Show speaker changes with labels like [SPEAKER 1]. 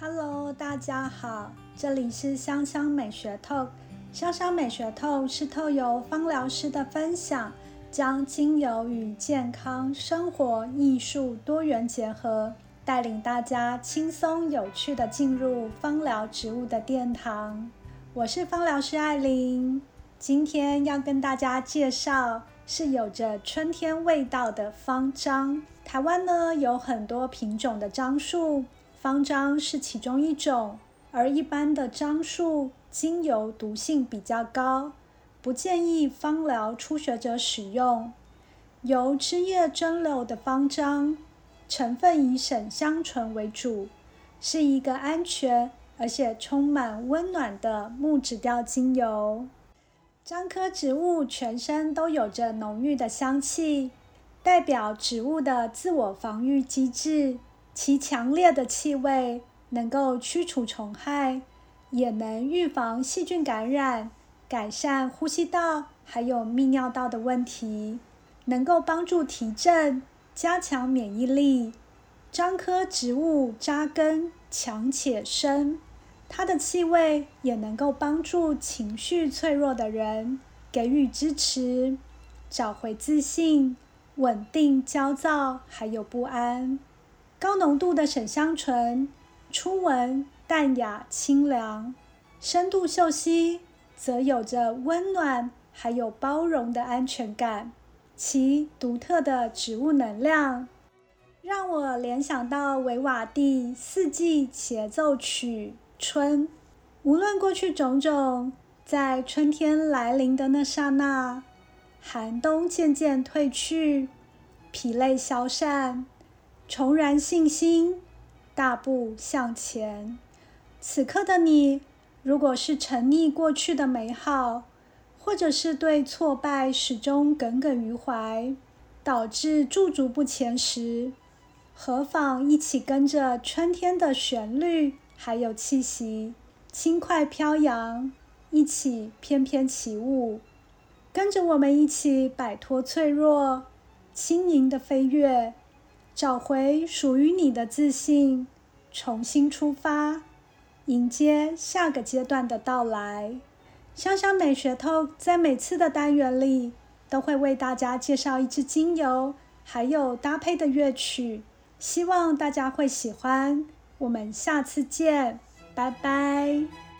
[SPEAKER 1] Hello，大家好，这里是香香美学透。香香美学透是透由芳疗师的分享，将精油与健康、生活、艺术多元结合，带领大家轻松有趣的进入芳疗植物的殿堂。我是芳疗师艾琳，今天要跟大家介绍是有着春天味道的方樟。台湾呢有很多品种的樟树。方樟是其中一种，而一般的樟树精油毒性比较高，不建议芳疗初学者使用。由枝叶蒸馏的方樟，成分以沈香醇为主，是一个安全而且充满温暖的木质调精油。樟科植物全身都有着浓郁的香气，代表植物的自我防御机制。其强烈的气味能够驱除虫害，也能预防细菌感染，改善呼吸道还有泌尿道的问题，能够帮助提振，加强免疫力。樟科植物扎根强且深，它的气味也能够帮助情绪脆弱的人给予支持，找回自信，稳定焦躁还有不安。高浓度的沈香醇，初闻淡雅清凉，深度嗅吸则有着温暖还有包容的安全感。其独特的植物能量，让我联想到维瓦蒂四季协奏曲《春》。无论过去种种，在春天来临的那刹那，寒冬渐渐退去，疲累消散。重燃信心，大步向前。此刻的你，如果是沉溺过去的美好，或者是对挫败始终耿耿于怀，导致驻足不前时，何妨一起跟着春天的旋律还有气息，轻快飘扬，一起翩翩起舞，跟着我们一起摆脱脆弱，轻盈的飞跃。找回属于你的自信，重新出发，迎接下个阶段的到来。香香美学透在每次的单元里都会为大家介绍一支精油，还有搭配的乐曲，希望大家会喜欢。我们下次见，拜拜。